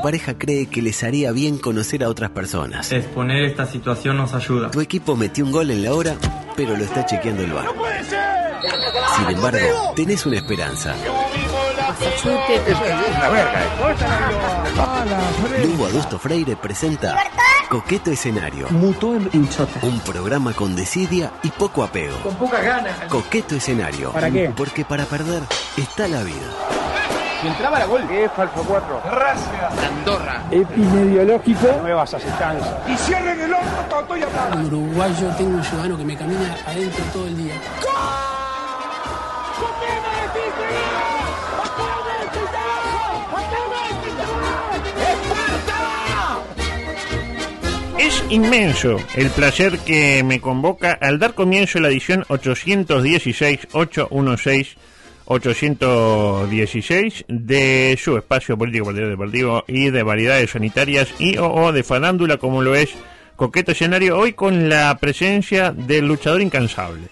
Tu pareja cree que les haría bien conocer a otras personas. Exponer esta situación nos ayuda. Tu equipo metió un gol en la hora, pero lo está chequeando el bar. Sin embargo, tenés una esperanza. Lugo Adusto Freire presenta Coqueto Escenario. Un programa con desidia y poco apego. Con pocas ganas. Coqueto Escenario. ¿Para qué? Porque para perder está la vida. Si entraba la gol. ¿Qué es falso 4? Gracias. Andorra. Epidemiológico. Nuevas asestancias. Y cierren el horno, todo y En Uruguay yo tengo un ciudadano que me camina adentro todo el día. Es inmenso el placer que me convoca al dar comienzo a la edición 816, 816, 816 de su espacio político partido deportivo y de variedades sanitarias y o, o de farándula como lo es Coqueto Escenario hoy con la presencia del luchador incansable,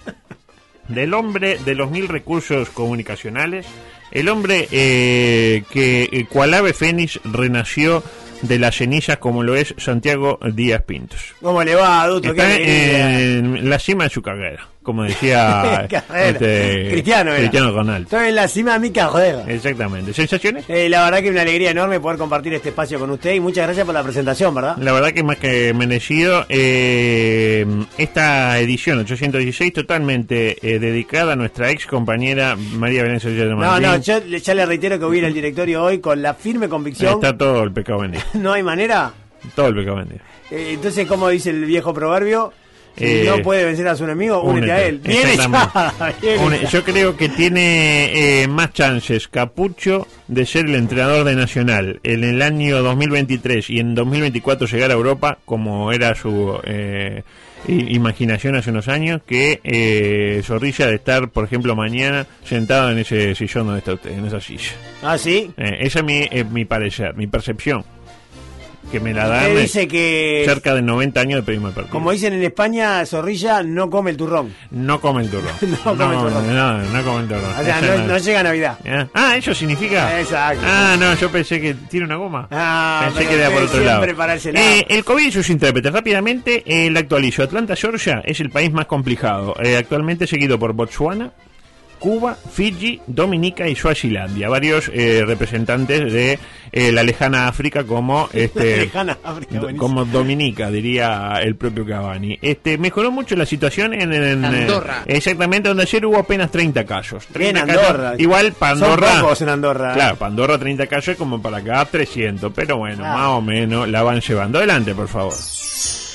del hombre de los mil recursos comunicacionales, el hombre eh, que eh, cual ave fénix renació de las cenizas como lo es Santiago Díaz Pintos. ¿Cómo le va, adulto? Está en la cima de su carrera, como decía este, Cristiano era. Cristiano Ronaldo. Estoy en la cima de mi carrera. Exactamente. ¿Sensaciones? Eh, la verdad que es una alegría enorme poder compartir este espacio con usted y muchas gracias por la presentación, ¿verdad? La verdad que más que merecido. eh, esta edición 816 totalmente eh, dedicada a nuestra ex compañera María Sevilla de No, Martín. no, yo le- ya le reitero que voy a ir al directorio hoy con la firme convicción. Está todo el pecado vendido. No hay manera. Todo el pecado vendido. Eh, entonces, como dice el viejo proverbio, si Eh, no puede vencer a su enemigo, únete, a él. Une- ya. yo creo que tiene eh, más chances Capucho de ser el entrenador de Nacional en el año 2023 y en 2024 llegar a Europa, como era su eh, imaginación hace unos años, que eh, Zorrilla de estar, por ejemplo, mañana sentado en ese sillón donde está usted, en esa silla. Ah, sí. Eh, esa es mi, es mi parecer, mi percepción. Que me la dan dice que, cerca de 90 años de periodismo deportivo. como dicen en España, Zorrilla no come el turrón. No come el turrón. No come el turrón. No, no come el turrón. O sea, no, no llega Navidad. ¿Eh? Ah, eso significa. Exacto. Ah, no, yo pensé que tiene una goma. Ah, pensé que era por otro lado. Eh, el COVID y sus intérpretes. Rápidamente, eh, la actualizo. Atlanta, Georgia es el país más complicado. Eh, actualmente seguido por Botswana, Cuba, Fiji, Dominica y Suazilandia. Varios eh, representantes de eh, la lejana África como este Lejana África, do- buenísimo. como Dominica diría el propio Cavani. Este mejoró mucho la situación en, en- Andorra. eh, exactamente donde ayer hubo apenas 30 casos. 30 Bien, casos. Andorra. Igual Pandorra. Son pocos en Andorra. ¿eh? Claro, Pandorra 30 casos como para acá 300, pero bueno, Claro. más o menos la van llevando. Adelante, por favor.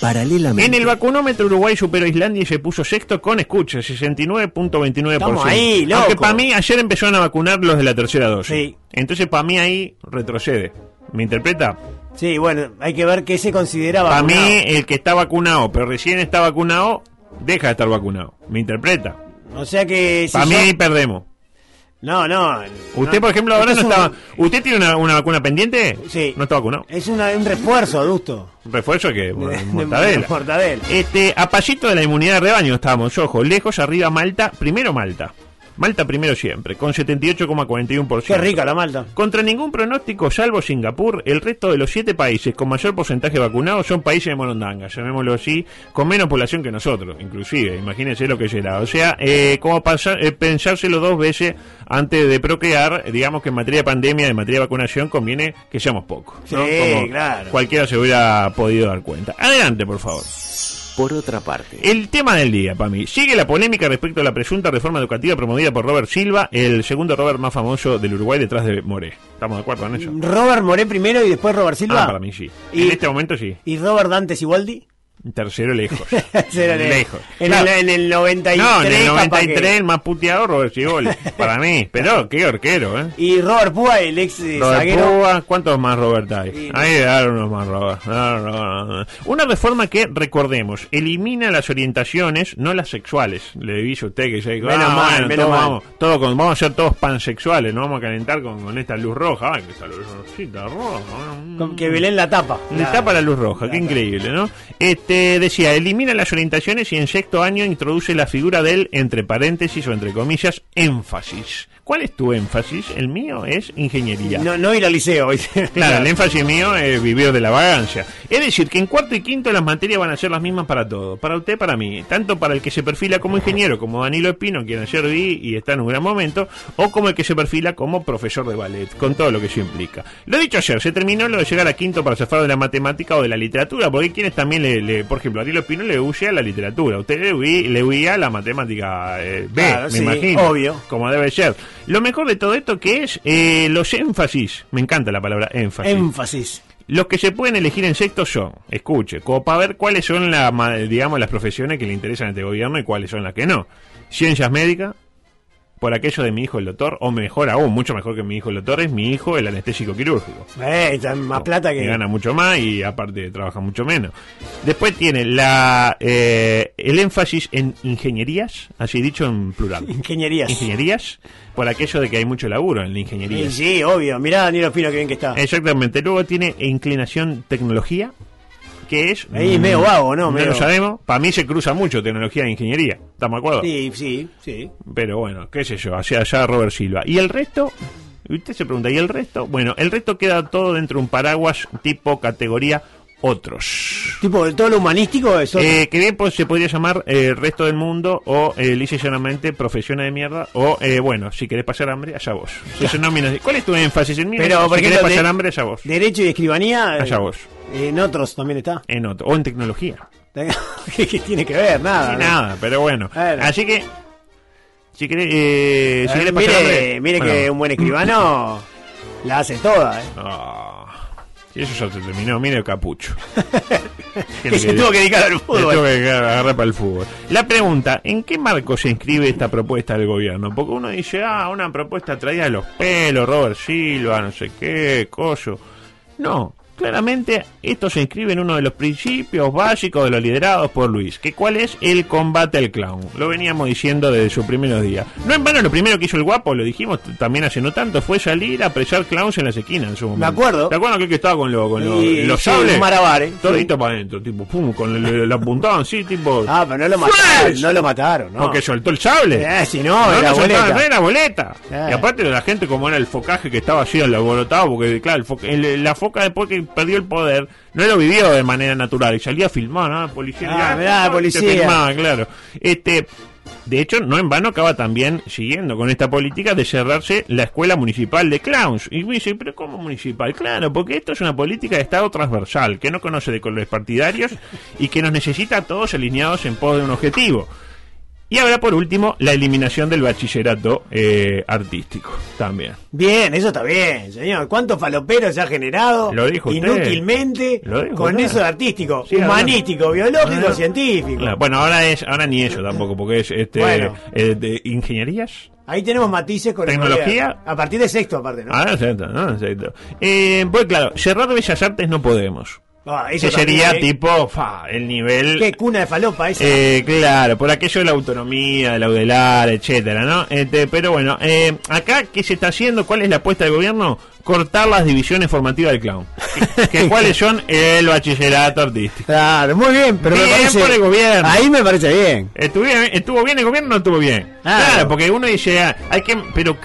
Paralelamente. En el vacunómetro Uruguay superó a Islandia y se puso sexto con escucha, 69.29%. Estamos ahí, loco. Aunque para mí ayer empezaron a vacunar los de la tercera dosis. Sí. Entonces para mí ahí retrocede. ¿Me interpreta? Sí, bueno, hay que ver qué se consideraba. Para mí el que está vacunado, pero recién está vacunado, deja de estar vacunado. ¿Me interpreta? O sea que. si Para mí ahí perdemos. No, no. Usted, no. por ejemplo, ahora no es un- estaba... ¿Usted tiene una, una vacuna pendiente? Sí. No está vacunado. Es una- un refuerzo, adusto. ¿Un refuerzo que De- de- Mortadela. de mortadela. Este, a de la inmunidad de rebaño estábamos, ojo, lejos, arriba Malta, primero Malta. Malta primero siempre, con 78,41%. Qué rica la malta. Contra ningún pronóstico, salvo Singapur, el resto de los siete países con mayor porcentaje vacunado son países de Morondanga, llamémoslo así, con menos población que nosotros, inclusive, imagínense lo que será. O sea, eh, como pasar, eh, pensárselo dos veces antes de procrear, digamos que en materia de pandemia, en materia de vacunación, conviene que seamos pocos. ¿no? Sí, Como claro. Cualquiera se hubiera podido dar cuenta. Adelante, por favor. Por otra parte. El tema del día, para mí. Sigue la polémica respecto a la presunta reforma educativa promovida por Robert Silva, el segundo Robert más famoso del Uruguay detrás de Moré. ¿Estamos de acuerdo en eso? Robert Moré primero y después Robert Silva. Ah, para mí sí. Y- En este momento sí. ¿Y Robert Dante Siboldi? Tercero lejos. Tercero lejos. En, Claro. el, en el 93. No, en el capaz 93 que- el más puteado Robert para mí. Pero qué arquero, ¿eh? Y Robert Púa, el ex eh, Robert zaguero. Púa, ¿cuántos más Robert hay? Sí, no. Ahí dar unos más Robert. No, no, no. Una reforma que, recordemos, elimina las orientaciones, no las sexuales. Le dice a usted que Menos mal, bueno, menos todo mal. Vamos, todo con, vamos a ser todos pansexuales, no vamos a calentar con, con esta luz roja. Ay, que esta luz roja. mm. Con que Belén la tapa. Le tapa la luz roja, qué increíble, ¿no? Este decía, elimina las orientaciones y en sexto año introduce la figura del, entre paréntesis o entre comillas, énfasis. ¿Cuál es tu énfasis? El mío es ingeniería. No, no ir al liceo. Claro, el énfasis mío es vivir de la vagancia. Es decir, que en cuarto y quinto las materias van a ser las mismas para todos. Para usted, para mí. Tanto para el que se perfila como ingeniero, como Danilo Espino, quien ayer vi y está en un gran momento, o como el que se perfila como profesor de ballet, con todo lo que eso implica. Lo dicho ayer, se terminó lo de llegar a quinto para zafar de la matemática o de la literatura, porque quienes también le, le- por ejemplo, Danilo Espino le huye a la literatura. Usted le huye, le huía a la matemática eh, B, Claro, me sí, imagino. obvio. Como debe ser. Lo mejor de todo esto que es eh, los énfasis. Me encanta la palabra énfasis. Énfasis. Los que se pueden elegir en sexto son, escuche, como para ver cuáles son la, digamos, las profesiones que le interesan a este gobierno y cuáles son las que no. Ciencias médicas, por aquello de mi hijo el doctor, o mejor aún, mucho mejor que mi hijo el doctor, es mi hijo el anestésico quirúrgico. Eh, más plata que. Que gana mucho más y aparte trabaja mucho menos. Después tiene la eh, el énfasis en ingenierías, así dicho en plural. Ingenierías. Ingenierías, por aquello de que hay mucho laburo en la ingeniería. Sí, sí, obvio. Mirá Daniel Espino, que bien que está. Exactamente. Luego tiene inclinación tecnología, que es... Ahí mm, medio vago, ¿no? No lo sabemos. Para mí se cruza mucho tecnología e ingeniería. ¿Estamos de acuerdo? Sí, sí, sí. Pero bueno, qué sé yo, hacia allá Robert Silva. ¿Y el resto? Usted se pregunta, ¿y el resto? Bueno, el resto queda todo dentro de un paraguas tipo categoría otros. Tipo, todo lo humanístico es otro. Eh, que bien pues, se podría llamar eh, resto del mundo o eh, lisa y llanamente profesiones de mierda o eh, bueno, si querés pasar hambre, allá vos. Nomina así. ¿Cuál es tu énfasis en mí? Pero, si querés pasar de- hambre, allá vos. Derecho y escribanía. Allá eh, vos. En otros también está. En otro. O en tecnología. ¿Qué, tiene que ver? Nada. ¿no? nada, pero bueno. Así que, si querés, eh, si Eh, querés pasar mire, hambre. mire bueno. que un buen escribano la hace toda, ¿eh? Ah, y eso ya se terminó, mire el capucho. Que se tuvo que dedicar al Se tuvo fútbol. que agarrar para el fútbol. La pregunta, ¿en qué marco se inscribe esta propuesta del gobierno? Porque uno dice, ah, una propuesta traída de los pelos, Robert Silva, no sé qué, coso. No, claramente esto se inscribe en uno de los principios básicos de los liderados por Luis, que cuál es el combate al clown. Lo veníamos diciendo desde sus primeros días. No en vano lo primero que hizo el guapo, lo dijimos también hace no tanto, fue salir a apresar clowns en las esquinas en su momento. acuerdo. ¿Te acuerdas que estaba con, lo- con lo- Y- los sí, sables? ¿eh? Todito para adentro, tipo, pum, con el, el apuntado así, tipo... Ah, pero no lo mataron. No lo mataron, ¿no? Porque soltó el sable. Eh, si no, era lo soltaba, boleta. no era boleta. Eh. Y aparte la gente, como era el focaje que estaba así alborotado, porque claro, el- la foca después que perdió el poder, no lo vivió de manera natural. Y salía a filmar, ¿no? Policía. Ah, ah, mirá, policía. filmaba, claro. Este. De hecho, no en vano acaba también siguiendo con esta política de cerrarse la escuela municipal de clowns. Y me dice, ¿pero cómo municipal? Claro, porque esto es una política de Estado transversal, que no conoce de colores partidarios y que nos necesita a todos alineados en pos de un objetivo. Y ahora, por último, la eliminación del bachillerato eh, artístico también. Bien, eso está bien, señor. ¿Cuántos faloperos se ha generado? Lo dijo usted. Inútilmente Lo dijo con usted. eso de artístico, Sí, humanístico, biológico, científico. Bueno, ahora es ahora ni eso tampoco, porque es este Bueno. eh, de ingenierías. Ahí tenemos matices con ¿Tecnología? A partir de sexto, aparte, ¿no? Ah, exacto, no, exacto. Eh, pues claro, cerrar Bellas Artes no podemos. Ah, eso Que sería también, ¿eh? tipo, fa, el nivel... Qué cuna de falopa esa. Eh, claro, por aquello de la autonomía, de la UDELAR, etcétera, ¿no? Este, pero bueno, eh, acá, ¿qué se está haciendo? ¿Cuál es la apuesta del gobierno? Cortar las divisiones formativas del clown. ¿Que, que cuáles son? El bachillerato artístico. Claro, muy bien, pero me Bien parece... por el gobierno. Ahí me parece bien. ¿Estuvo bien, ¿Estuvo bien el gobierno o no estuvo bien? Claro. Claro, porque uno dice, ah, hay que... Pero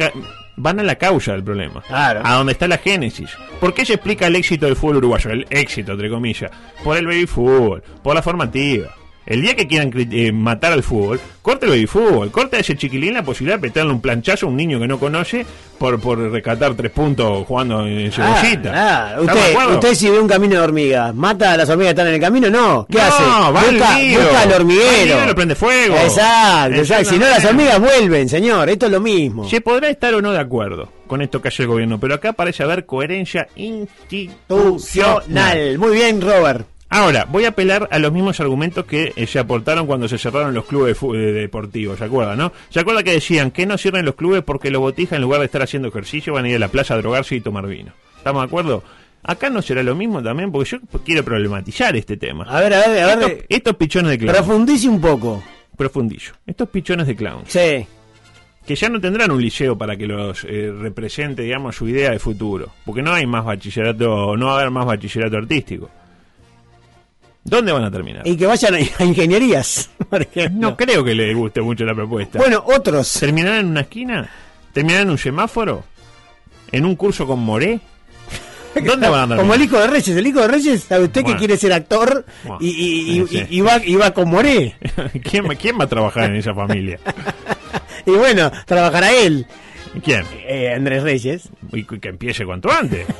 van a la causa del problema. Claro. A donde está la génesis. ¿Por qué se explica el éxito del fútbol uruguayo? El éxito, entre comillas. Por el baby fútbol, por la formativa. El día que quieran eh, matar al fútbol, corte el fútbol, corte a ese chiquilín la posibilidad de petarle un planchazo a un niño que no conoce por, por rescatar tres puntos jugando en cebollita. Ah, ¿Estamos de Usted, si ve un camino de hormigas, ¿mata a las hormigas que están en el camino? No. ¿Qué No, hace? va al busca, lío. busca al Va al hormiguero. lío lo prende fuego. Exacto, exacto. Si no, las hormigas vuelven, señor. Esto es lo mismo. Se podrá estar o no de acuerdo con esto que hace el gobierno, pero acá parece haber coherencia. Institucional. Muy bien, Robert. Ahora, voy a apelar a los mismos argumentos que eh, se aportaron cuando se cerraron los clubes eh, deportivos, ¿se acuerdan, no? ¿Se acuerda que decían que no cierren los clubes porque los botijas en lugar de estar haciendo ejercicio van a ir a la plaza a drogarse y tomar vino? ¿Estamos de acuerdo? Acá no será lo mismo también porque yo quiero problematizar este tema. A ver, a ver, a ver. Estos, estos pichones de clown. Profundice un poco. Profundillo. Estos pichones de clown. Sí. Que ya no tendrán un liceo para que los eh, represente, digamos, su idea de futuro. Porque no hay más bachillerato, no va a haber más bachillerato artístico. ¿Dónde van a terminar? Y que vayan a, ingenierías. No creo que les guste mucho la propuesta. Bueno, otros. ¿Terminarán en una esquina? ¿Terminarán en un semáforo? ¿En un curso con Moré? ¿Dónde van a terminar? Como el hijo de Reyes. El hijo de Reyes, ¿sabe usted Bueno. que quiere ser actor? Bueno, y, y, y- y- va, y va con Moré. ¿Quién, ¿Quién va a trabajar en esa familia? Y bueno, trabajará él. ¿Quién? Eh, Andrés Reyes. Y que empiece cuanto antes.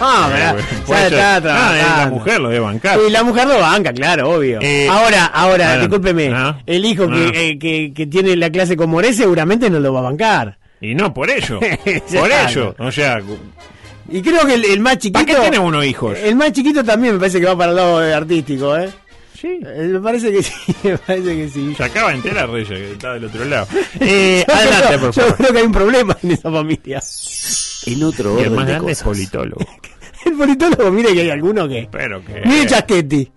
Ah, Eh, bueno, está Ah, trabajando. la mujer lo debe bancar. Y la mujer lo banca, claro, obvio. Eh, ahora, ahora, adelante. discúlpeme. Ah. El hijo Ah. que, eh, que, que tiene la clase con Moré seguramente no lo va a bancar. Y no, por ello. Por ello. O sea, Y creo que el, el más chiquito. ¿para qué tiene uno hijos? El más chiquito también me parece que va para el lado eh, artístico, ¿eh? Sí. Eh, Me parece que sí, me parece que sí. Se acaba de enterar Reyes, que está del otro lado. Eh, Yo adelante, por Yo favor. creo que hay un problema en esa familia. En otro Y el orden más de grande es cosas. politólogo. El politólogo, mire que hay alguno que. Pero que. Mire Chasquetti.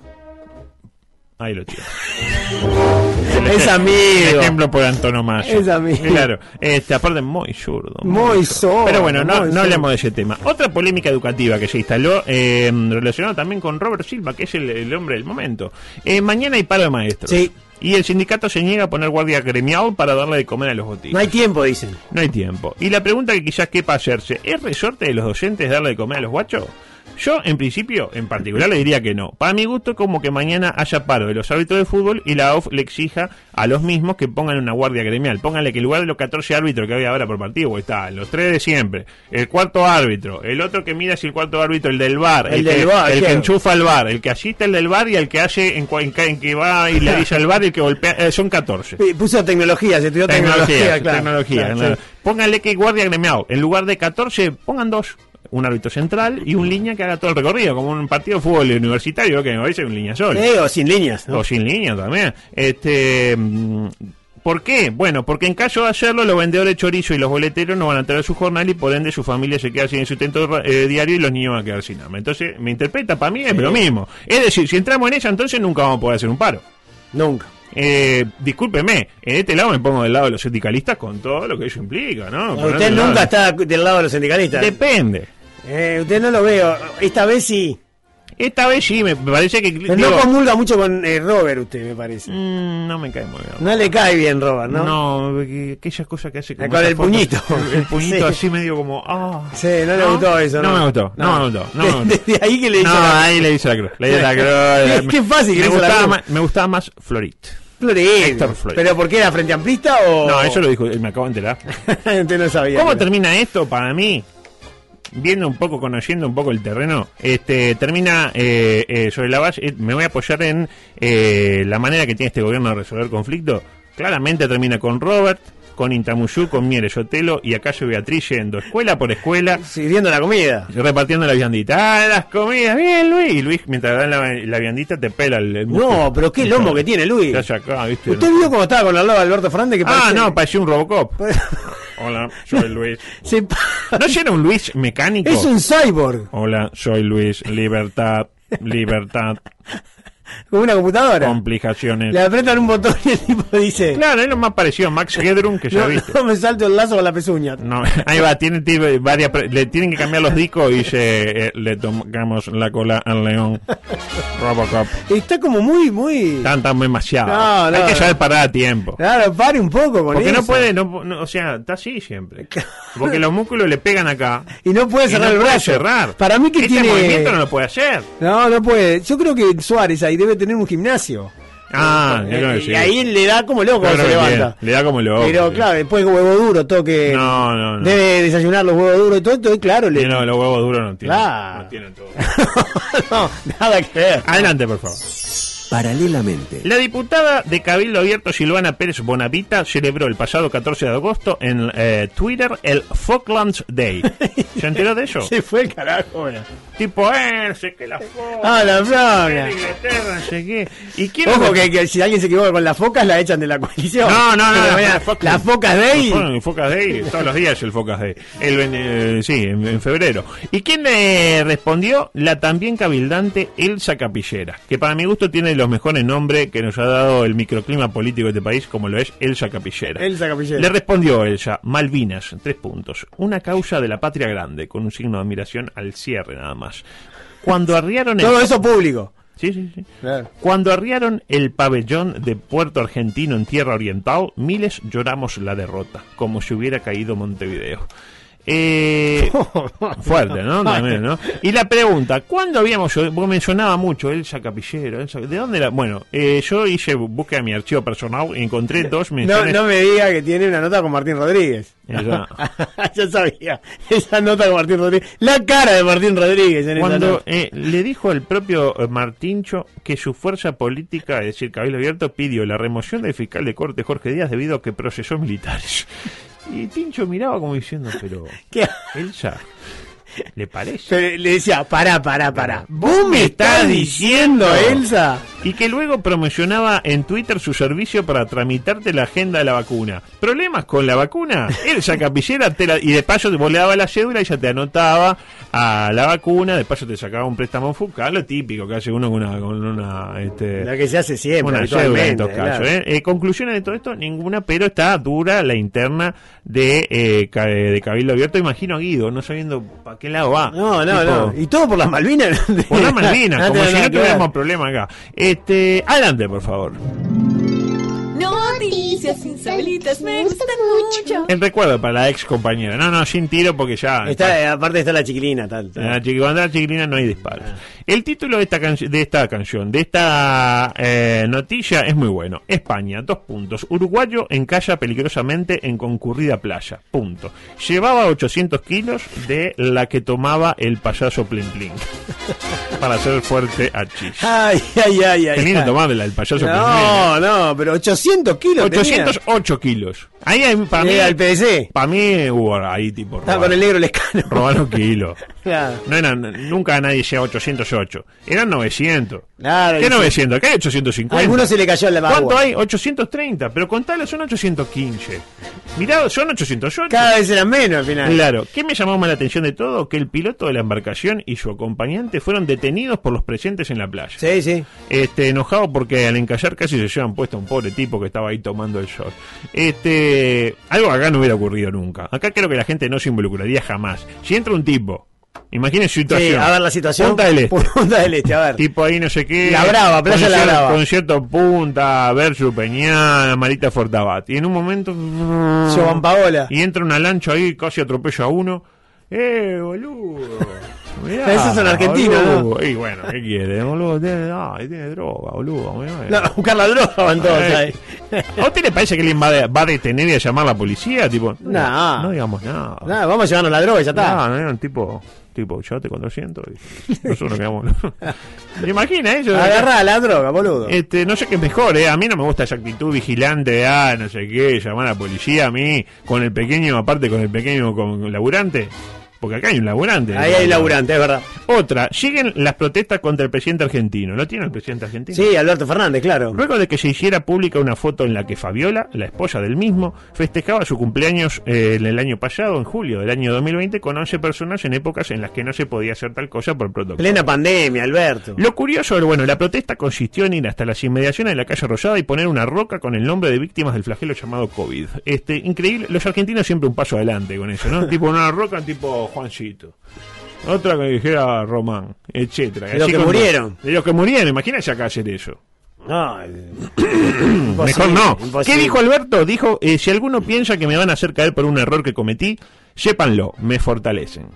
Ahí lo tiene. Es amigo. Ejemplo por antonomasia. Es amigo. Claro. Este, aparte, muy zurdo. Muy sordo, Pero bueno, no, no hablemos de ese tema. Otra polémica educativa que se instaló, eh, relacionada también con Robert Silva, que es el, el hombre del momento. Eh, mañana hay paro de maestros. Sí. Y el sindicato se niega a poner guardia gremial para darle de comer a los boticos. No hay tiempo, dicen. No hay tiempo. Y la pregunta que quizás quepa hacerse, ¿es resorte de los docentes darle de comer a los guachos? Yo, en principio, en particular, le diría que no. Para mi gusto, como que mañana haya paro de los árbitros de fútbol y la OF le exija a los mismos que pongan una guardia gremial. Pónganle que en lugar de los 14 árbitros que había ahora por partido, pues está los tres de siempre, el cuarto árbitro, el otro que mira si el cuarto árbitro, el del bar, El que, del VAR, el que enchufa el bar, el que asiste el del bar y el que hace en, en en que va y le dice al bar y el que golpea, eh, son 14. Eh, Puso tecnología, se estudió tecnología, Tecnología, claro. tecnología. Claro, claro. sí. Pónganle que guardia gremiado. En lugar de 14, pongan dos. Un árbitro central y un línea que haga todo el recorrido, como un partido de fútbol universitario, que me parece un línea sola. Eh, o sin líneas, ¿no? O sin línea también. Este. mm, ¿Por qué? Bueno, porque en caso de hacerlo, los vendedores de chorizo y los boleteros no van a tener su jornal y por ende su familia se queda sin sustento eh, diario y los niños van a quedar sin hambre. Entonces, me interpreta, para mí es lo mismo. Es decir, si entramos en ella, entonces nunca vamos a poder hacer un paro. Nunca. Eh, discúlpeme, en este lado me pongo del lado de los sindicalistas con todo lo que eso implica, ¿no? Usted lado nunca está del lado de los sindicalistas. Depende. Eh, usted no lo veo. Esta vez sí. Esta vez sí, me parece que... Pero digo, no comulga mucho con eh, Robert, usted, me parece. mm, no me cae muy bien. No le cae bien Robert, ¿no? No, que- aquellas cosas que hace Con esas el fotos, puñito. El puñito Sí. así medio como... ah. Sí, no le gustó eso, No ¿no? me gustó, no, No. me gustó. No me gustó. Desde ahí que le hizo No, la- ahí le hice la cruz. Le hice la Qué- cruz. qué fácil que me le hizo la gustaba, cruz. más, me gustaba más Florit. Floyd. ¿Pero por qué era frente amplista o.? No, eso lo dijo, me acabo de enterar. no sabía. ¿Cómo pero- termina esto para mí? Viendo un poco, conociendo un poco el terreno, este termina eh, eh, sobre la base. eh, me voy a apoyar en eh, la manera que tiene este gobierno de resolver conflictos. Claramente termina con Robert, con Intamuyú, con Mieres Sotelo y acaso Beatriz yendo escuela por escuela, Sirviendo la comida. repartiendo la viandita. ¡Ah, las comidas! ¡Bien, Luis! Y Luis, mientras dan la, la viandita, te pela el, el. No, pero qué lomo que tiene Luis. Acá. ¿Usted vio cómo estaba con al lado de Alberto Fernández? Que Ah, parece- no, parecía un Robocop. Hola, soy Luis. Se- ¿No era un Luis mecánico? Es un cyborg. Hola, soy Luis. Libertad, libertad, Con una computadora. complicaciones. Le apretan un botón y el tipo dice. Claro, es lo más parecido a Max Headroom que ya No, viste. no me salto el lazo con la pezuña. No, ahí va, tiene, varias, le tienen que cambiar los discos y dice, eh, le tomamos la cola al león. Robocop. Está como muy, muy. Tan, tan demasiado. No, no, Hay que saber parar a tiempo. Claro, pare un poco con Porque eso. no puede, no, o sea, está así siempre. Porque los músculos le pegan acá. Y no puede cerrar el brazo. cerrar. Para mí que este tiene. movimiento no lo puede hacer. No, no puede. Yo creo que Suárez ahí debe tener un gimnasio. Ah, que Eh. Y ahí le da como loco creo se levanta. Le da como loco. Pero sí. claro, después huevo duro, toque. No, no, no. Debe desayunar los huevos duros y todo, todo, claro, le. No, los huevos duros no tienen. Claro. No tienen todo. no, nada que ver. Adelante, por favor. Paralelamente. La diputada de Cabildo Abierto Silvana Pérez Bonavita celebró el pasado 14 de agosto en eh, Twitter el Falklands Day. ¿Se enteró de eso? Se fue el carajo, bueno. Tipo, eh, sé qué, la foca. Ah, la foca. Inglaterra, no sé qué. ¿Y quién Ojo que, que si alguien se equivoca con las focas, la echan de la coalición. No, no, no. No, las focas Day. Bueno, el Focas Day, todos los días el Focas Day. El, eh, sí, en, en febrero. ¿Y quién le respondió? La también cabildante Elsa Capillera, que para mi gusto tiene los mejores nombres que nos ha dado el microclima político de este país, como lo es Elsa Capillera. Elsa Capillera. Le respondió Elsa, Malvinas, tres puntos. Una causa de la patria grande, con un signo de admiración al cierre nada más. Cuando arriaron el... Todo eso público. Sí, sí, sí. Claro. Cuando arriaron el pabellón de Puerto Argentino en tierra oriental, miles lloramos la derrota, como si hubiera caído Montevideo. Eh, fuerte, ¿no? También, ¿no? Y la pregunta, ¿cuándo habíamos? Porque mencionaba mucho Elsa Capillero, Elsa- ¿de dónde era? Bueno, eh, yo hice búsqueda de mi archivo personal y encontré dos No, menciones. no me diga que tiene una nota con Martín Rodríguez. Yo sabía. Esa nota con Martín Rodríguez. La cara de Martín Rodríguez en Cuando eh, le dijo al propio eh, Martincho que su fuerza política, es decir, Cabildo Abierto, pidió la remoción del fiscal de corte Jorge Díaz debido a que procesó militares. Y Tincho miraba como diciendo, pero ¿Qué? Elsa, ¿le parece? Pero le decía, pará, pará, pará. ¿Vos me estás diciendo, Elsa? Y que luego promocionaba en Twitter su servicio para tramitarte la agenda de la vacuna. ¿Problemas con la vacuna? Elsa Capillera te la- y de paso te vos le la cédula y ya te anotaba a la vacuna, de paso te sacaba un préstamo FUCA, lo típico que hace uno con una... Con una este, La que se hace siempre, una cédula en estos casos. claro. ¿eh? Eh, conclusiones de todo esto, ninguna, pero está dura la interna de, eh, de Cabildo Abierto. Imagino a Guido, no sabiendo para qué lado va. No, no, Tipo, no. Y todo por las Malvinas. Por la Malvinas, No como si no tuviéramos problema acá. Este, adelante, por favor caricias sin me gustan mucho. En recuerdo para la ex compañera. No, no, sin tiro porque ya. Eh, aparte está la chiquilina, tal. tal. La chiqui, cuando la chiquilina no hay disparos. Ah. El título de esta, de esta canción, de esta eh, noticia, es muy bueno. España, dos puntos. Uruguayo encalla peligrosamente en concurrida playa. Punto. Llevaba 800 kilos de la que tomaba el payaso Plin Plin. para hacer fuerte a Chis. Ay, ay, ay, ay. Tenía que tomarla el payaso no, Plin No, ¿eh? no, pero 800 kilos. 208 kilos. Ahí hay, para mí. al PDC? Para mí hubo ahí tipo. Robaron, ah, con el negro lescano. Robaron kilos. claro. No eran, nunca nadie llega a 808. Eran 900. Claro. ¿Qué 900? Acá hay 850. A algunos se le cayó en la mano. ¿Cuánto hay? 830. Pero contale, son 815. Mirá, son 808. Cada vez eran menos al final. Claro. ¿Qué me llamó más la atención de todo? Que el piloto de la embarcación y su acompañante fueron detenidos por los presentes en la playa. Sí, sí. Este, enojado porque al encallar casi se llevan puesto a un pobre tipo que estaba ahí tomando este, algo acá no hubiera ocurrido nunca. Acá creo que la gente no se involucraría jamás. Si entra un tipo, imagínese Sí, situación. a ver la situación. Punta del Este. Punta del Este, a ver. Tipo ahí no sé qué. La Brava, Playa Concierto- La Brava. Concierto Punta, Versus Peñana, Marita Fortabat. Y en un momento. Paola. Y entra una lancha ahí, casi atropella a uno. ¡Eh, boludo! Mirá, Esos son argentinos, ¿no? boludo. Y bueno, ¿qué quiere, boludo? Tiene, ay, tiene droga, boludo. Mirá, No, buscar la droga ahí. Eh, ¿A usted le parece que alguien va, de- va a detener y a llamar a la policía? Tipo, No. no digamos nada. Nada, vamos a llevarnos la droga y ya está. No, no era un tipo, tipo, llévate con 200 y nosotros nos quedamos. ¿Me imagina eso? Agarrá la droga, boludo. Este, no sé qué es mejor, ¿eh? A mí no me gusta esa actitud vigilante de, ah, no sé qué, llamar a la policía. A mí, con el pequeño, aparte con el pequeño con laburante, porque acá hay un laburante. Ahí hay laburante, es verdad. Otra, siguen las protestas contra el presidente argentino. ¿Lo tiene el presidente argentino? Sí, Alberto Fernández, claro. Luego de que se hiciera pública una foto en la que Fabiola, la esposa del mismo, festejaba su cumpleaños eh, en el año pasado, en julio del año 2020, con 11 personas en épocas en las que no se podía hacer tal cosa por protocolo. Plena pandemia, Alberto. Lo curioso, bueno, la protesta consistió en ir hasta las inmediaciones de la calle Rosada y poner una roca con el nombre de víctimas del flagelo llamado COVID. Este, increíble, los argentinos siempre un paso adelante con eso, ¿no? tipo una roca tipo Juancito. Otra que dijera Román, etcétera. De los que murieron. De los que murieron, imagínate acá hacer eso. No, Mejor no. imposible. ¿Qué dijo Alberto? Dijo, eh, si alguno piensa que me van a hacer caer por un error que cometí, sépanlo, me fortalecen.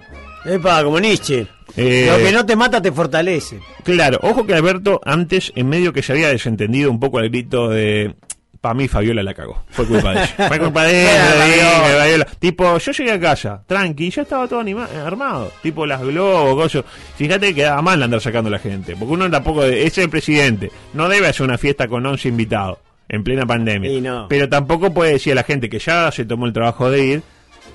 Epa, como Nietzsche. Eh, Lo que no te mata te fortalece. Claro, ojo que Alberto antes en medio que se había desentendido un poco al grito de Para mí Fabiola la cagó. Fue culpa de ella. Fue culpa de ella. De Fabiola. Tipo, yo llegué a casa, tranqui, ya estaba todo anima- armado. Tipo las globos. Fíjate que quedaba mal andar sacando a la gente. Porque uno tampoco, es el presidente. No debe hacer una fiesta con 11 invitados en plena pandemia. Y no. Pero tampoco puede decir a la gente que ya se tomó el trabajo de ir.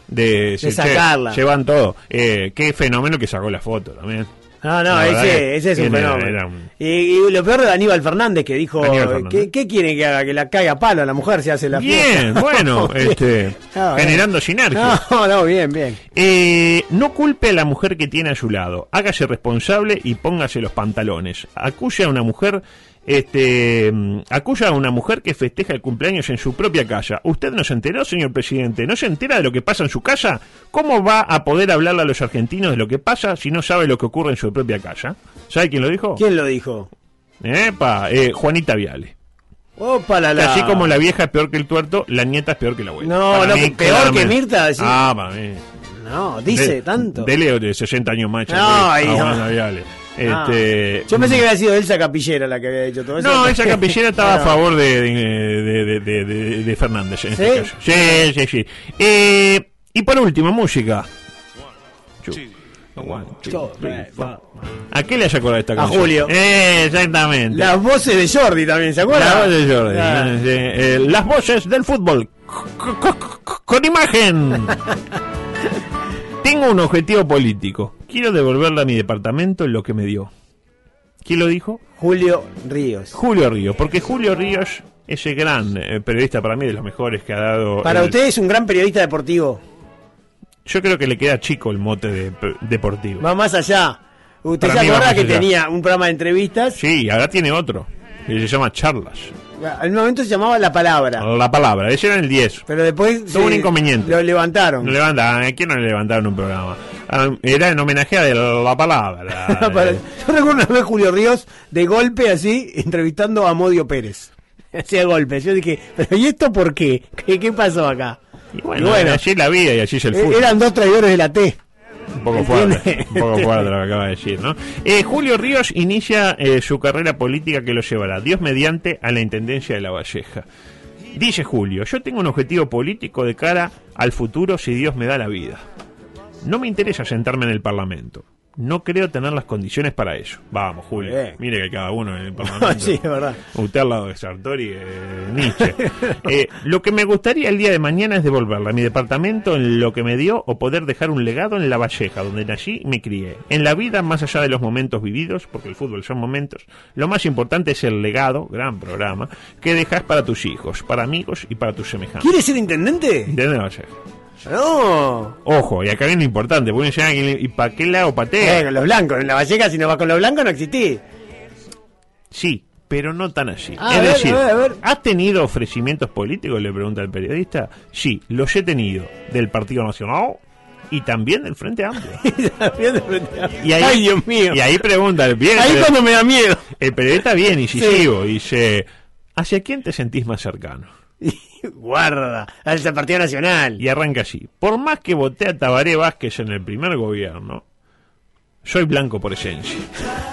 De, decir, "Che, sacarla. llevan todo. Eh, qué fenómeno que sacó la foto también. No, no, ese, es un fenómeno. era un- Y, y lo peor de Aníbal Fernández que dijo, Aníbal Fernández. ¿qué, qué quieren que haga? Que la caiga a palo a la mujer si hace la Bien, fiesta. bueno, Bien. este, No, bien. generando sinergia. No, no, bien, bien. Eh, no culpe a la mujer que tiene a su lado. Hágase responsable y póngase los pantalones. Acuse a una mujer, este, mm, acusa a una mujer que festeja el cumpleaños en su propia casa. ¿Usted no se enteró, señor presidente? ¿No se entera de lo que pasa en su casa? ¿Cómo va a poder hablarle a los argentinos de lo que pasa si no sabe lo que ocurre en su propia casa? ¿Sabe quién lo dijo? ¿Quién lo dijo? Epa, eh, Juanita Viale. Opa, la, la. Así como la vieja es peor que el tuerto, la nieta es peor que la abuela. No, Para no, mí, peor que. Mirta, sí. Ah, para mí. No, dice De- tanto. Dele de 60 años más. No, ahí no. Viale. Ah. Este, Yo pensé que había sido Elsa Capillera la que había hecho todo eso. No, esa capillera estaba a favor de, de, de, de- de- de Fernández en ¿Sí? este caso. Sí, sí, sí. Eh, y por último, música. Two, one, two, three, four. ¿A qué le hace acordar esta A canción? Julio. Eh, exactamente. Las voces de Jordi también, ¿se acuerdan? La voz de Jordi. Ah. Eh, las voces del fútbol. C- Con imagen. Tengo un objetivo político. Quiero devolverle a mi departamento lo que me dio. ¿Quién lo dijo? Julio Ríos. Julio Ríos. Porque Julio Ríos es el gran eh, periodista para mí de los mejores que ha dado. Para el- usted es un gran periodista deportivo. Yo creo que le queda chico el mote de deportivo. Va más allá. ¿Usted Para se acuerda que allá. tenía un programa de entrevistas? Sí, ahora tiene otro. Que se llama Charlas. Al momento se llamaba La Palabra. La palabra. Ese era el 10. Pero después Tuvo un inconveniente. lo levantaron. No levanta, ¿a quién no le levantaron un programa? Ah, Era en homenaje a la palabra. Para- Yo recuerdo una vez Julio Ríos de golpe así, entrevistando a Modio Pérez. Hacía golpes. Yo dije, ¿pero y esto por qué? ¿Qué, qué pasó acá? Y bueno, Y bueno, así es la vida y así es el eh, fútbol. eran dos traidores de la T. Un poco fuerte, poco fuerte lo que acaba de decir, ¿no? Eh, Julio Ríos inicia eh, su carrera política que lo llevará, Dios mediante, a la Intendencia de La Valleja. Dice Julio, yo tengo un objetivo político de cara al futuro si Dios me da la vida. No me interesa sentarme en el Parlamento. No creo tener las condiciones para eso. Vamos, Julio. Bien. Mire que cada uno en el Parlamento. sí, es verdad. Usted al lado de Sartori, eh, Nietzsche. Eh, lo que me gustaría el día de mañana es devolverle a mi departamento en lo que me dio o poder dejar un legado en La Valleja, donde nací y me crié. En la vida, más allá de los momentos vividos, porque el fútbol son momentos, lo más importante es el legado, gran programa, que dejas para tus hijos, para amigos y para tus semejantes. ¿Quiere ser intendente? ¿De dónde va a ser? No. Ojo, y acá viene lo importante, porque uno dice, ¿y para qué lado patea? Eh, con los blancos. En la Valleja, si no vas con los blancos, no existí. Sí, pero no tan así. Ah, es ver, decir, a ver, a ver. ¿has tenido ofrecimientos políticos? Le pregunta el periodista. Sí, los he tenido del Partido Nacional y también del Frente Amplio. Y ahí, Ay, Dios mío. Y ahí pregunta el bien. Ahí cuando me da miedo. El periodista bien incisivo y dice, ¿hacia quién te sentís más cercano? Guarda, al Partido Nacional. Y arranca así. Por más que voté a Tabaré Vázquez en el primer gobierno, soy blanco por esencia.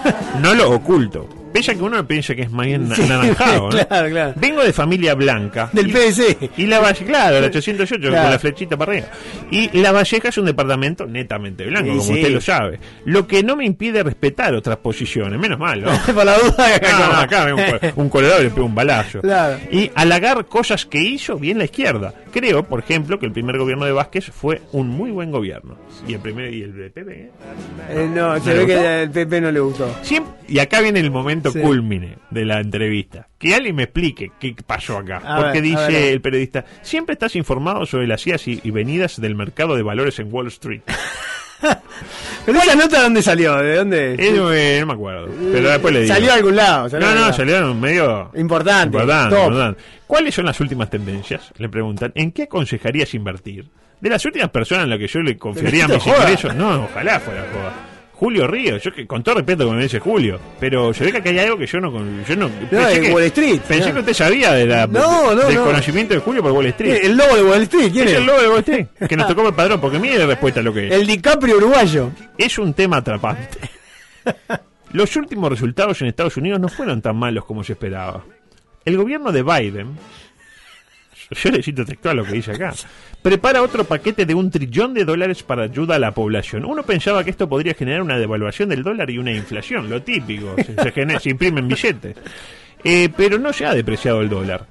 No lo oculto. Pese a que uno piensa que es más bien Sí, anaranjado. ¿no? claro, claro. Vengo de familia blanca. Del PSC. Y la Valleja, claro, el 808 Claro. con la flechita para arriba. Y la Valleja es un departamento netamente blanco, como sí. usted lo sabe. Lo que no me impide respetar otras posiciones, menos mal, ¿no? Por la duda que No, acá un, un colorado le pega un balazo. Claro. Y halagar cosas que hizo bien la izquierda. Creo, por ejemplo, que el primer gobierno de Vázquez fue un muy buen gobierno. Y el primer y el PP. ¿eh? Eh, no, se ¿No le ve que al PP no le gustó. Siempre- y acá viene el momento Sí. culmine de la entrevista. Que alguien me explique qué pasó acá. A Porque ver, dice el periodista, siempre estás informado sobre las idas y, y venidas del mercado de valores en Wall Street. Pero esa nota, ¿dónde salió? ¿De dónde? Eso, eh, no me acuerdo. Pero después le digo. Salió a algún lado. salió No, no, lado. salió en un medio Importante. importante, top. importante. ¿Cuáles son las últimas tendencias? Le preguntan. ¿En qué aconsejarías invertir? De las últimas personas en las que yo le confiaría mis joda. ingresos. No, ojalá fuera joda. Julio Ríos, yo que con todo respeto que me dice Julio, pero se ve que hay algo que yo no yo no, pensé de que, Wall Street, pensé no. que usted sabía de la, No, no, del no. conocimiento de Julio por Wall Street. El lobo de Wall Street, ¿quién es es? el lobo de Wall Street, que nos tocó el padrón, porque mire la respuesta a lo que es. El DiCaprio uruguayo. Es un tema atrapante. Los últimos resultados en Estados Unidos no fueron tan malos como se esperaba. El gobierno de Biden Yo le cito textual lo que dice acá. Prepara otro paquete de un trillón de dólares para ayuda a la población. Uno pensaba que esto podría generar una devaluación del dólar y una inflación, lo típico. Se, se se imprimen billetes. Eh, pero no se ha depreciado el dólar.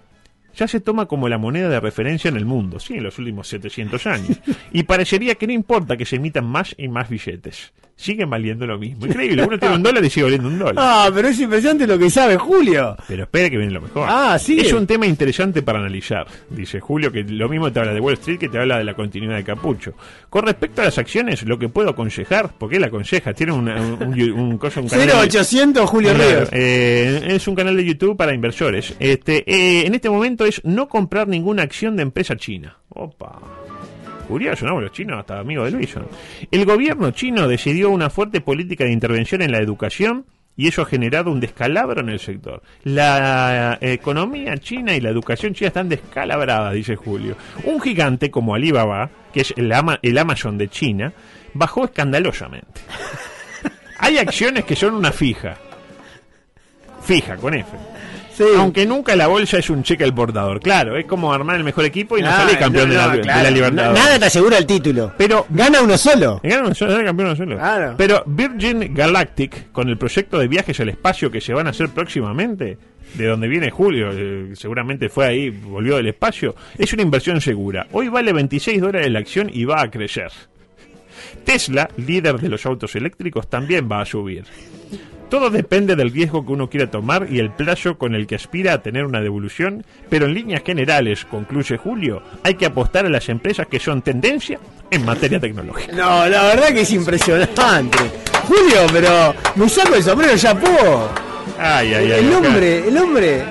Ya se toma como la moneda de referencia en el mundo, sí, en los últimos 700 años. Y parecería que no importa que se emitan más y más billetes. Siguen valiendo lo mismo. Increíble, uno tiene un dólar y sigue valiendo un dólar. Ah, pero es impresionante lo que sabe Julio. Pero espere que viene lo mejor. Ah, sigue. Es un tema interesante para analizar, dice Julio, que lo mismo te habla de Wall Street que te habla de la continuidad de Capucho. Con respecto a las acciones, lo que puedo aconsejar, porque él aconseja, tiene una- un, un, un cosa, un canal de- 0800 Julio Claro, Ríos. eh, es un canal de YouTube para inversores. Este, eh, en este momento es no comprar ninguna acción de empresa china. Opa. Curioso, ¿no? Los chinos hasta amigos de Luis. El gobierno chino decidió una fuerte política de intervención en la educación y eso ha generado un descalabro en el sector. La eh, economía china y la educación china están descalabradas, dice Julio. Un gigante como Alibaba, que es el, ama- el Amazon de China, bajó escandalosamente. Hay acciones que son una fija. Fija, con F. Sí. Aunque nunca la bolsa es un cheque al portador. Claro, es como armar el mejor equipo y no Ah, salir campeón no, de, la, no, de claro. la Libertadores. Nada te asegura el título. Pero Gana uno solo. Ganaron un solo, campeón uno solo. Claro. Pero Virgin Galactic, con el proyecto de viajes al espacio que se van a hacer próximamente, de donde viene Julio, eh, seguramente fue ahí, volvió del espacio, es una inversión segura. Hoy vale 26 dólares la acción y va a crecer. Tesla, líder de los autos eléctricos, también va a subir. Todo depende del riesgo que uno quiera tomar y el plazo con el que aspira a tener una devolución, pero en líneas generales, concluye Julio, hay que apostar a las empresas que son tendencia en materia tecnológica. No, la verdad que es impresionante. Julio, pero me saco el sombrero, ya puedo. Ay, ay, ay. El hombre, el hombre.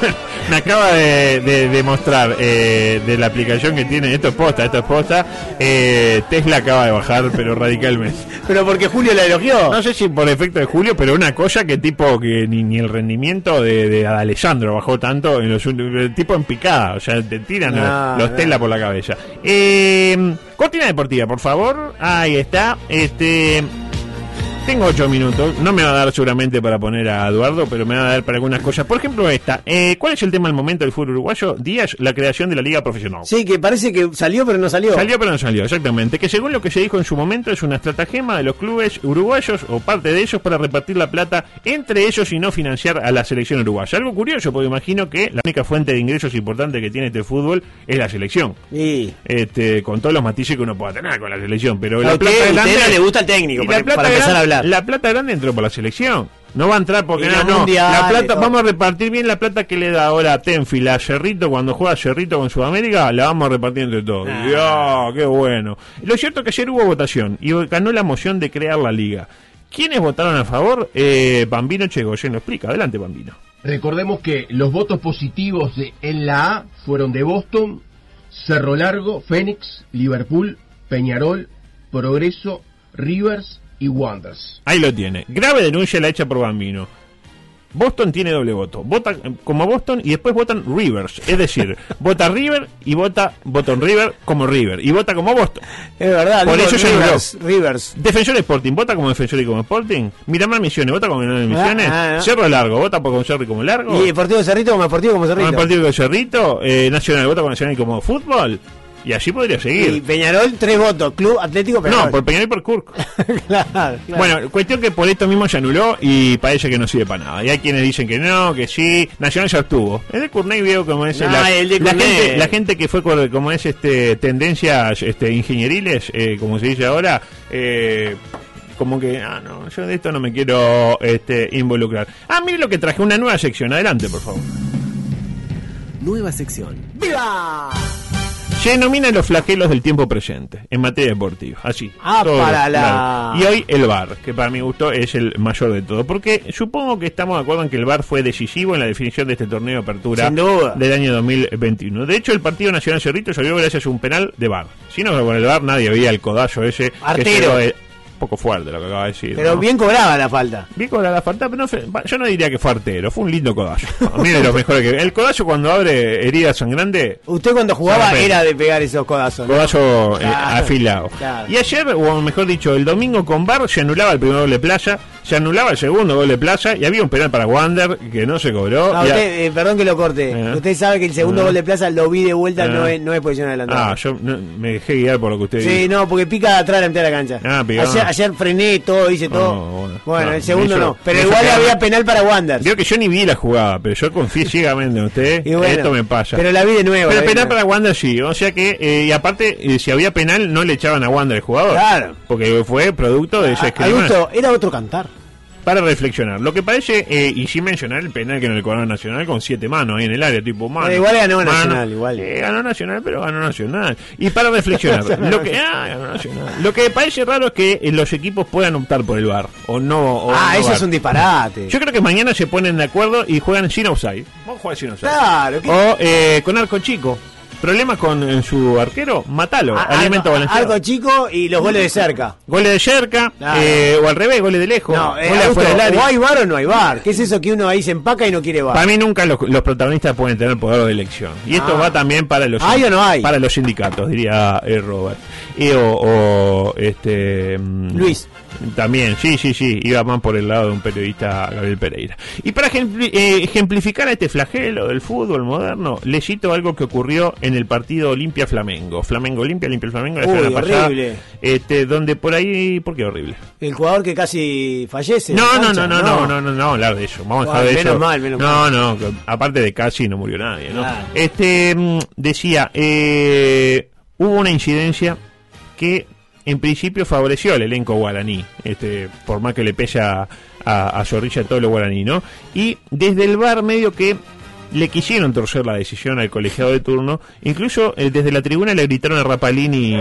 Me acaba de, de, de mostrar eh, de la aplicación que tiene, esto es posta, esto es posta, eh, Tesla acaba de bajar, pero radicalmente. Pero porque Julio la elogió. No sé si por efecto de Julio, pero una cosa que tipo que ni, ni el rendimiento de, de Alessandro bajó tanto en los últimos- tipo en picada, o sea, te tiran los- No, los no. Tesla por la cabeza. Eh, cortina deportiva, por favor. Ahí está. Este tengo ocho minutos, no me va a dar seguramente para poner a Eduardo, pero me va a dar para algunas cosas. Por ejemplo, esta. Eh, ¿Cuál es el tema del momento del fútbol uruguayo? Díaz, la creación de la liga profesional. Sí, que parece que salió, pero no salió. Salió pero no salió, exactamente. Que según lo que se dijo en su momento es una estratagema de los clubes uruguayos o parte de ellos para repartir la plata entre ellos y no financiar a la selección uruguaya. Algo curioso, porque imagino que la única fuente de ingresos importante que tiene este fútbol es la selección. Sí. Este, con todos los matices que uno pueda tener con la selección, pero la usted- plata usted no le gusta el técnico, para- para empezar a grande- La plata grande entró por la selección. No va a entrar porque no, La plata, vamos a repartir bien la plata que le da ahora a Tenfield a Cerrito cuando juega Cerrito con Sudamérica, la vamos a repartir entre todos. Ah. Dios, qué bueno. Lo cierto es que ayer hubo votación y ganó la moción de crear la liga. ¿Quiénes votaron a favor? Eh, Bambino Chegoyen lo explica. Adelante, Bambino. Recordemos que los votos positivos de, en la A fueron de Boston, Cerro Largo, Phoenix, Liverpool, Peñarol, Progreso, Rivers y Wanderers. Ahí lo tiene. Grave denuncia la hecha por Bambino. Boston tiene doble voto. Vota como Boston y después votan Rivers. Es decir, vota River y vota Boston River como River. Y vota como Boston. Es verdad. Por eso Rivers, Rivers. Defensor Sporting, vota como Defensor y como Sporting. Miramar Misiones, vota como Miramar Misiones. ah, ah. Cerro Largo, vota por como Cerro y como Largo. Y Deportivo Cerrito como Deportivo como Como Cerrito. el partido de Cerrito. Eh, Nacional, vota como Nacional y como Fútbol. Y así podría Y seguir. Peñarol, tres votos. Club Atlético Peñarol. No, por Peñarol y por Kurk. claro, claro. Bueno, cuestión que por esto mismo se anuló y parece que no sirve para nada. Y hay quienes dicen que no, que sí. Nacional ya obtuvo. El de Curney veo como es No, la, el de la gente, la gente que fue con- como es este tendencias este ingenieriles, eh, como se dice ahora, eh, como que ah no, yo de esto no me quiero este involucrar. Ah, mire lo que traje, una nueva sección. Adelante, por favor. Nueva sección. ¡Viva! Se denominan los flagelos del tiempo presente en materia deportiva. Así. Ah, Todo, para la- claro. Y hoy el VAR, que para mi gusto es el mayor de todo. Porque supongo que estamos de acuerdo en que el VAR fue decisivo en la definición de este torneo de apertura Sin duda. del año 2021. De hecho, el Partido Nacional Cerrito salió gracias a un penal de VAR. Si no, con el VAR nadie veía el codazo ese. Artero. un poco fuerte lo que acaba de decir. Pero ¿no? bien cobraba la falta. Bien con la falta, pero no fue- yo no diría que fue artero, fue un lindo codazo. A mí de los mejores que El codazo cuando abre heridas sangrantes Usted cuando jugaba era de pegar esos codazos. ¿no? Codazo eh, afilado. claro. Y ayer, o mejor dicho, el domingo con Bar se anulaba el primer doble playa, se anulaba el segundo gol de Plaza y había un penal para Wander que no se cobró. No, usted, eh, perdón que lo corte. Eh. Usted sabe que el segundo Eh. gol de Plaza lo vi de vuelta, no, es, no es posición adelantada. Ah, yo no- me dejé guiar por lo que usted Sí, dijo. no, porque pica de atrás la mitad de la cancha. Ah, pica. ayer, ayer frené todo, hice todo. No, bueno. bueno, No, el segundo hizo- no. Pero igual había penal para Wander. Vio que yo ni vi la jugada, pero yo confié ciegamente en usted. Y bueno, Esto me pasa. Pero la vi de nuevo. Pero penal para Wander sí, o sea que, eh, y aparte, si había penal, no le echaban a Wander el jugador. Claro. Porque fue producto de esa A- escrima. Augusto, era otro cantar. Para reflexionar. Lo que parece, eh, y sin mencionar el penal que no le cobraron Nacional con siete manos ahí en el área, tipo mano. Pero igual ganó mano. Nacional, igual. Eh, ganó Nacional, pero ganó Nacional. Y para reflexionar, lo que ah, ganó Nacional. Lo que parece raro es que eh, los equipos puedan optar por el VAR o no. o ah, no eso es un disparate. Yo creo que mañana se ponen de acuerdo y juegan sin offside. Vamos a jugar sin offside. Claro, ¿qué- O eh, con arco chico. ¿Problemas con eh, su arquero? Matalo. Alimento algo, balanceado. algo chico y los goles de cerca. Goles de cerca, eh, o al revés, goles de lejos. No, eh, Augusto, o hay bar o no hay bar. ¿Qué es eso que uno ahí se empaca y no quiere bar? Para mí nunca los, los protagonistas pueden tener poder de elección. Y esto Ah. va también para los ¿Hay o no hay? para los sindicatos, diría eh, Robert. Y, o, o, este mm, Luis. También, sí, sí, sí, iba más por el lado de un periodista Gabriel Pereira. Y para eh, ejemplificar a este flagelo del fútbol moderno, le cito algo que ocurrió en el partido Olimpia Flamengo. Flamengo Olimpia, Olimpia Flamengo la Uy, semana pasada. horrible. Este, donde por ahí, ¿por qué horrible? El jugador que casi fallece. No, no, no, no, no, no, no, no, hablar de eso. Vamos a Bueno, de menos eso. mal, menos no, mal. no, aparte de casi no murió nadie, ¿no? Claro. Este mm, decía, eh, hubo una incidencia que en principio favoreció al elenco guaraní, este, por más que le pese a, a, Zorrilla todo guaraní, ¿no? Y desde el bar medio que le quisieron torcer la decisión al colegiado de turno, incluso eh, desde la tribuna le gritaron a Rapalini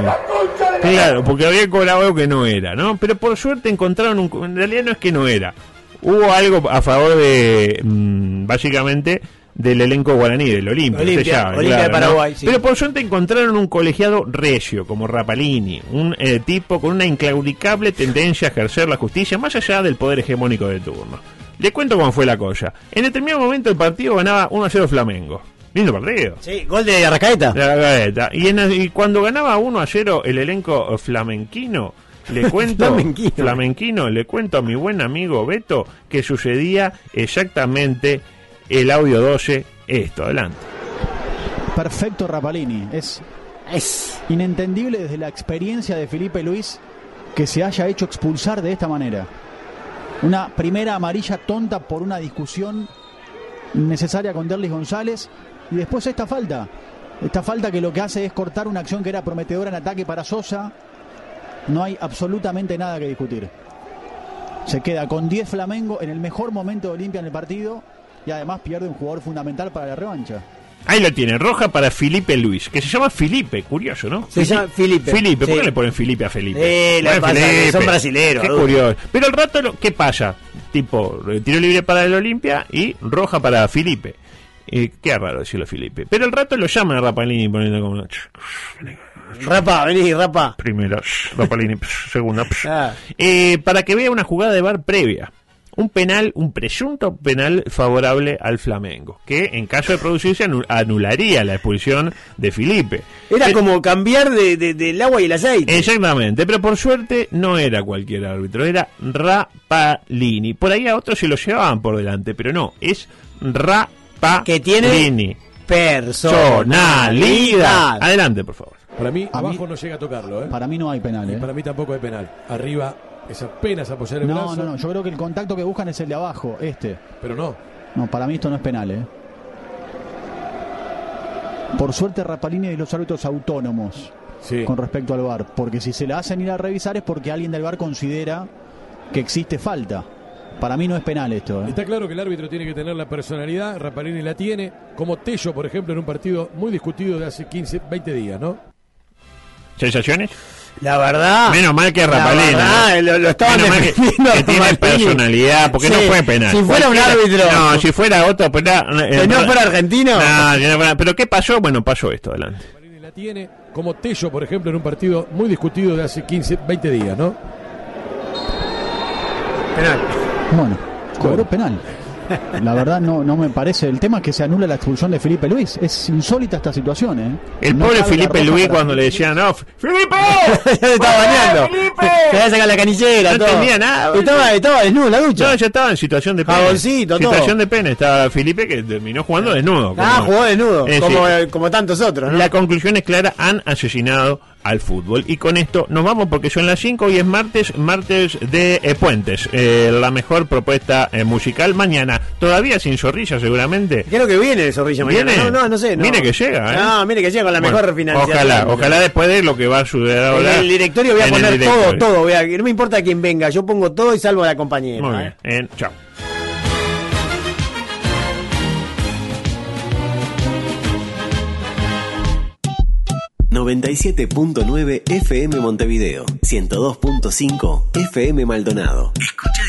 Claro, porque había cobrado algo que no era, ¿no? Pero por suerte encontraron un... En realidad no es que no era. Hubo algo a favor de, mm, básicamente, del elenco guaraní, del Olimpia. Olimpia, usted sabe, Olimpia de ¿no? Paraguay, sí. Pero por suerte encontraron un colegiado recio, como Rapalini, un eh, tipo con una inclaudicable tendencia a ejercer la justicia, más allá del poder hegemónico de turno. Le cuento cómo fue la cosa. En determinado momento el partido ganaba 1 a 0 Flamengo. Lindo partido. Sí, gol de Arrascaeta. Gaveta. Y, en- y cuando ganaba 1 a 0 el elenco flamenquino, le cuento, Flamenquino. flamenquino, le cuento a mi buen amigo Beto que sucedía exactamente el audio 12, esto, adelante. Perfecto Rapalini. Es Es. inentendible desde la experiencia de Felipe Luis que se haya hecho expulsar de esta manera. Una primera amarilla tonta por una discusión innecesaria con Derlis González y después esta falta. Esta falta que lo que hace es cortar una acción que era prometedora en ataque para Sosa. No hay absolutamente nada que discutir. Se queda con 10 Flamengo en el mejor momento de Olimpia en el partido y además pierde un jugador fundamental para la revancha. Ahí lo tiene, roja para Felipe Luis, que se llama Felipe, curioso, ¿no? Se llama Felipe. Felipe, ¿por Sí. qué le ponen Felipe a Felipe? Eh, la Bueno, pasa que son brasileros, Qué curioso. Pero al rato, lo- ¿qué pasa? Tipo, eh, tiro libre para el Olimpia y roja para Felipe. Eh, qué raro decirlo Felipe. Pero al rato lo llaman a Rapalini poniendo como... Rapa, vení, rapa. Primera, Rapalini, segunda. Ah. Eh, para que vea una jugada de bar previa. Un penal, un presunto penal favorable al Flamengo, que en caso de producirse anu- anularía la expulsión de Felipe. Era Pero- como cambiar de, de- del agua y el aceite. Exactamente, pero por suerte no era cualquier árbitro, era Rapalini. Por ahí a otros se lo llevaban por delante, pero no, es Rapalini. Que tiene personalidad. Adelante, por favor. Para mí, A abajo mí- no llega a tocarlo, ¿eh? Para mí no hay penal. ¿eh? para mí tampoco hay penal. Arriba es apenas apoyar el No, brazo. no, no. Yo creo que el contacto que buscan es el de abajo, este. Pero no. No, para mí esto no es penal, ¿eh? Por suerte Rapalini y los árbitros autónomos Sí. con respecto al VAR, porque si se la hacen ir a revisar es porque alguien del VAR considera que existe falta. Para mí no es penal esto, ¿eh? Está claro que el árbitro tiene que tener la personalidad, Rapalini la tiene, como Tello, por ejemplo, en un partido muy discutido de hace 15, 20 días, ¿no? ¿Sensaciones? La verdad. Menos mal que Rapalini. verdad, ¿no? Lo, lo estaban Menos mal que, defendiendo que a tiene personalidad, porque no fue penal. Si fuera un árbitro. No, si fuera otro, pero, eh, Que no fuera argentino. No, que no fuera- pero ¿qué pasó? Bueno, pasó esto, adelante. La tiene, como Tello, por ejemplo, en un partido muy discutido de hace 15, 20 días, ¿no? Penal. Bueno, cobró penal. La verdad no, no me parece. El tema es que se anula la expulsión de Felipe Luis. Es insólita esta situación, ¿eh? El No pobre Felipe Luis cuando le decían, no, ¡Felipe! ya se estaba bañando. Se había sacado la canillera, No todo. entendía nada. Estaba, estaba desnudo en la ducha. No, ya estaba en situación de pene. Jaboncito, todo. situación de pene. Estaba Felipe que terminó jugando desnudo. Ah, como- jugó desnudo, Eh, como, sí. eh, como tantos otros, ¿no? La conclusión es clara, han asesinado al fútbol. Y con esto nos vamos porque son las 5 y es martes, martes de eh, Puentes. Eh, la mejor propuesta eh, musical mañana. Todavía sin zorrilla seguramente. ¿Qué es lo que viene de Zorrilla mañana? ¿Viene? No, no, no sé. No. Mire que llega, ¿eh? No, mire que llega con la Bueno, mejor financiación. Ojalá, ojalá después de lo que va a suceder En ahora. el directorio voy a en poner todo, todo. voy a- no me importa quién venga, yo pongo todo y salvo a la compañera. Muy bien. Eh, chao. ...97.9 FM Montevideo... ...102.5 FM Maldonado. Escucha